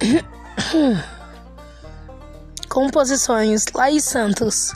Composições Laís Santos.